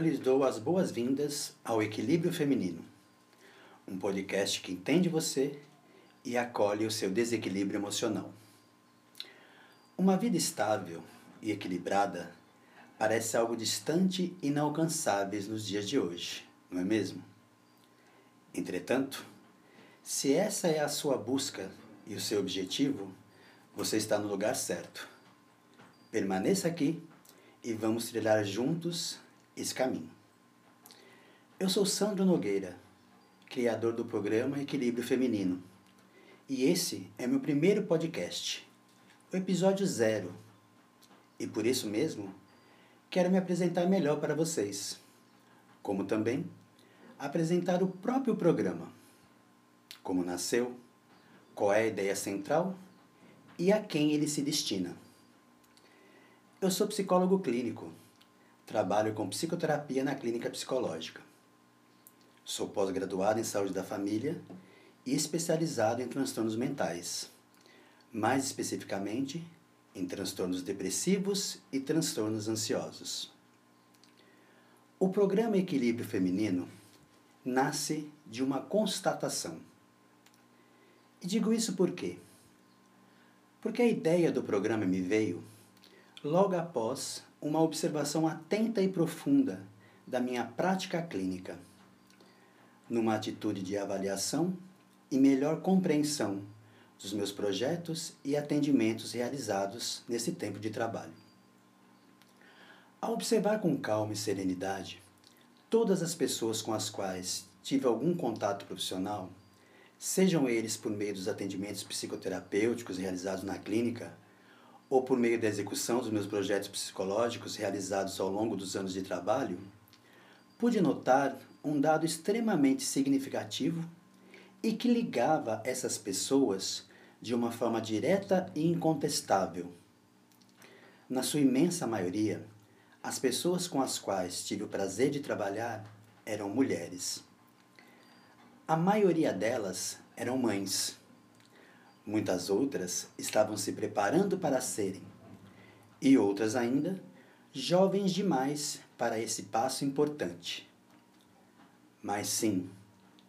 Eu lhes dou as boas-vindas ao Equilíbrio Feminino, um podcast que entende você e acolhe o seu desequilíbrio emocional. Uma vida estável e equilibrada parece algo distante e inalcançável nos dias de hoje, não é mesmo? Entretanto, se essa é a sua busca e o seu objetivo, você está no lugar certo. Permaneça aqui e vamos trilhar juntos esse caminho. Eu sou Sandro Nogueira, criador do programa Equilíbrio Feminino, e esse é meu primeiro podcast, o episódio zero. E por isso mesmo, quero me apresentar melhor para vocês, como também apresentar o próprio programa, como nasceu, qual é a ideia central e a quem ele se destina. Eu sou psicólogo clínico. Trabalho com psicoterapia na clínica psicológica. Sou pós-graduado em saúde da família e especializado em transtornos mentais, mais especificamente em transtornos depressivos e transtornos ansiosos. O programa Equilíbrio Feminino nasce de uma constatação. E digo isso por quê? Porque a ideia do programa me veio logo após uma observação atenta e profunda da minha prática clínica, numa atitude de avaliação e melhor compreensão dos meus projetos e atendimentos realizados nesse tempo de trabalho. Ao observar com calma e serenidade todas as pessoas com as quais tive algum contato profissional, sejam eles por meio dos atendimentos psicoterapêuticos realizados na clínica ou por meio da execução dos meus projetos psicológicos realizados ao longo dos anos de trabalho, pude notar um dado extremamente significativo e que ligava essas pessoas de uma forma direta e incontestável. Na sua imensa maioria, as pessoas com as quais tive o prazer de trabalhar eram mulheres. A maioria delas eram mães Muitas outras estavam se preparando para serem, e outras ainda jovens demais para esse passo importante. Mas sim,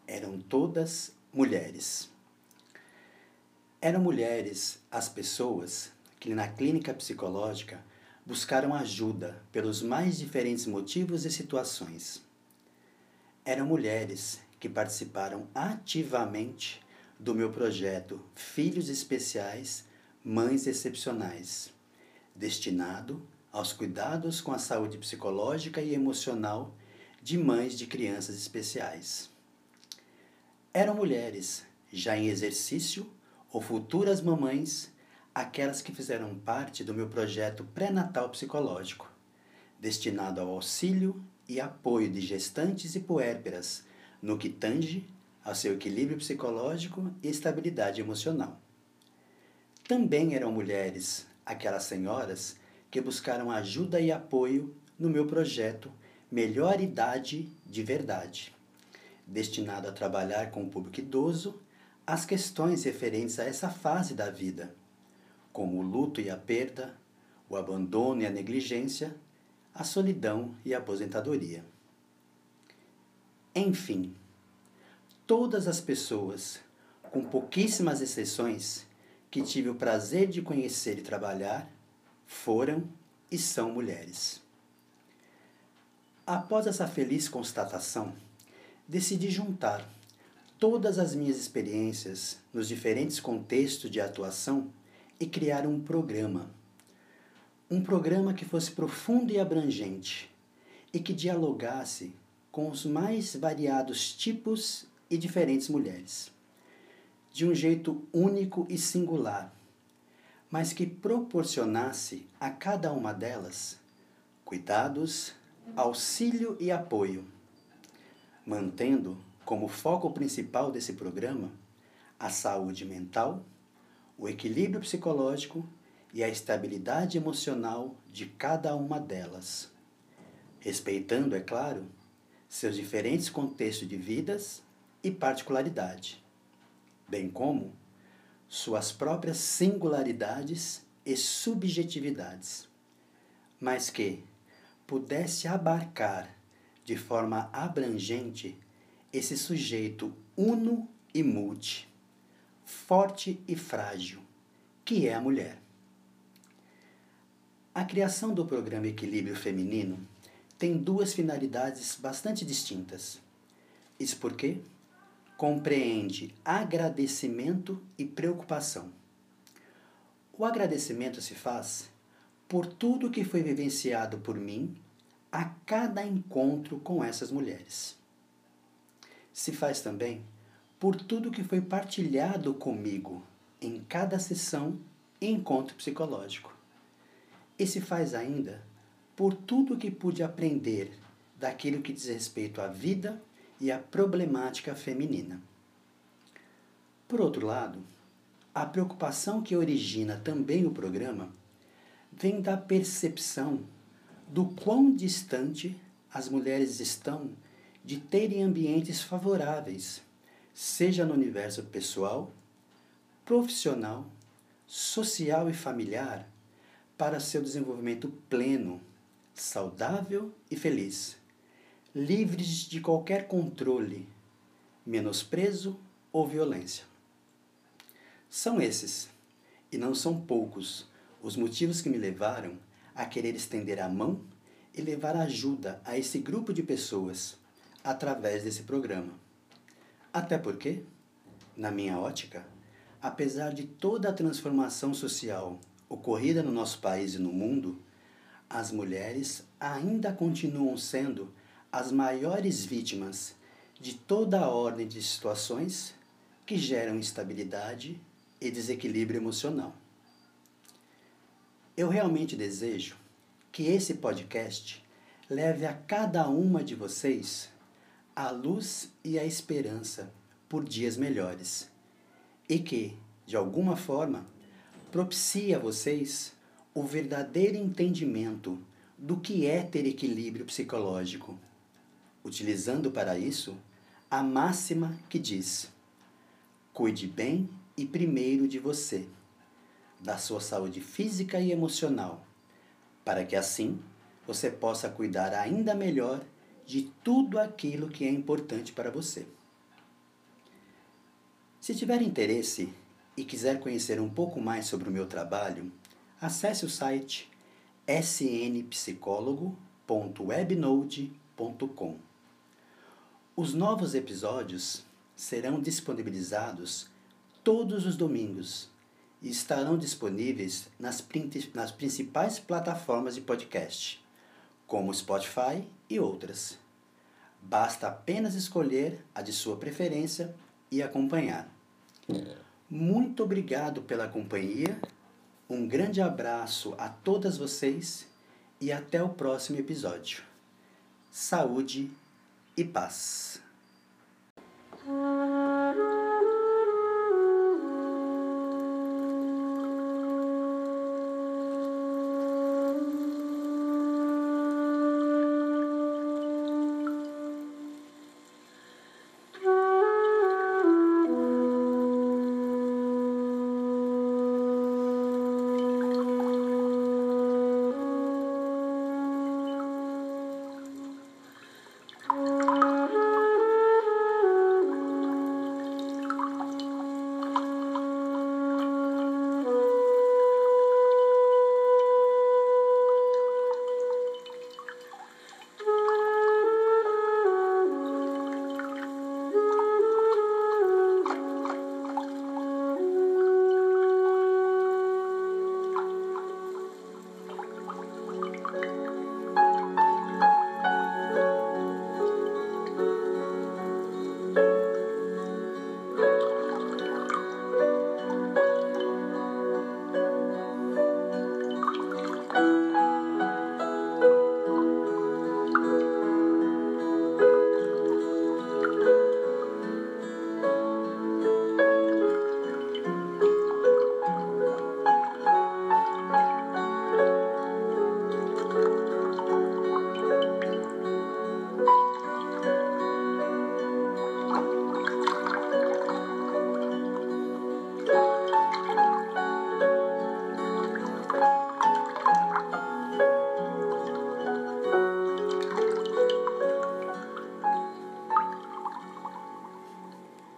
eram todas mulheres. Eram mulheres as pessoas que na clínica psicológica buscaram ajuda pelos mais diferentes motivos e situações. Eram mulheres que participaram ativamente do meu projeto Filhos Especiais, Mães Excepcionais, destinado aos cuidados com a saúde psicológica e emocional de mães de crianças especiais. Eram mulheres já em exercício ou futuras mamães, aquelas que fizeram parte do meu projeto pré-natal psicológico, destinado ao auxílio e apoio de gestantes e puérperas no que tange ao seu equilíbrio psicológico e estabilidade emocional. Também eram mulheres aquelas senhoras que buscaram ajuda e apoio no meu projeto Melhor Idade de Verdade, destinado a trabalhar com o público idoso as questões referentes a essa fase da vida, como o luto e a perda, o abandono e a negligência, a solidão e a aposentadoria. Enfim, todas as pessoas, com pouquíssimas exceções, que tive o prazer de conhecer e trabalhar, foram e são mulheres. Após essa feliz constatação, decidi juntar todas as minhas experiências nos diferentes contextos de atuação e criar um programa. Um programa que fosse profundo e abrangente e que dialogasse com os mais variados tipos e diferentes mulheres, de um jeito único e singular, mas que proporcionasse a cada uma delas cuidados, auxílio e apoio, mantendo como foco principal desse programa a saúde mental, o equilíbrio psicológico e a estabilidade emocional de cada uma delas, respeitando, é claro, seus diferentes contextos de vidas e particularidade, bem como suas próprias singularidades e subjetividades, mas que, pudesse abarcar de forma abrangente esse sujeito uno e multi, forte e frágil, que é a mulher. A criação do programa Equilíbrio Feminino tem duas finalidades bastante distintas. Isso porque compreende agradecimento e preocupação. O agradecimento se faz por tudo que foi vivenciado por mim a cada encontro com essas mulheres. Se faz também por tudo que foi partilhado comigo em cada sessão e encontro psicológico. E se faz ainda por tudo que pude aprender daquilo que diz respeito à vida e à problemática feminina. Por outro lado, a preocupação que origina também o programa vem da percepção do quão distante as mulheres estão de terem ambientes favoráveis, seja no universo pessoal, profissional, social e familiar, para seu desenvolvimento pleno, saudável e feliz, livres de qualquer controle, menosprezo ou violência. São esses, e não são poucos, os motivos que me levaram a querer estender a mão e levar ajuda a esse grupo de pessoas através desse programa. Até porque, na minha ótica, apesar de toda a transformação social ocorrida no nosso país e no mundo, as mulheres ainda continuam sendo as maiores vítimas de toda a ordem de situações que geram instabilidade e desequilíbrio emocional. Eu realmente desejo que esse podcast leve a cada uma de vocês a luz e a esperança por dias melhores e que, de alguma forma, propicie a vocês o verdadeiro entendimento do que é ter equilíbrio psicológico, utilizando para isso a máxima que diz: cuide bem e primeiro de você da sua saúde física e emocional, para que assim você possa cuidar ainda melhor de tudo aquilo que é importante para você. Se tiver interesse e quiser conhecer um pouco mais sobre o meu trabalho, acesse o site snpsicólogo.webnode.com. Os novos episódios serão disponibilizados todos os domingos e estarão disponíveis nas, nas principais plataformas de podcast, como Spotify e outras. Basta apenas escolher a de sua preferência e acompanhar. Muito obrigado pela companhia, um grande abraço a todas vocês e até o próximo episódio. Saúde passe.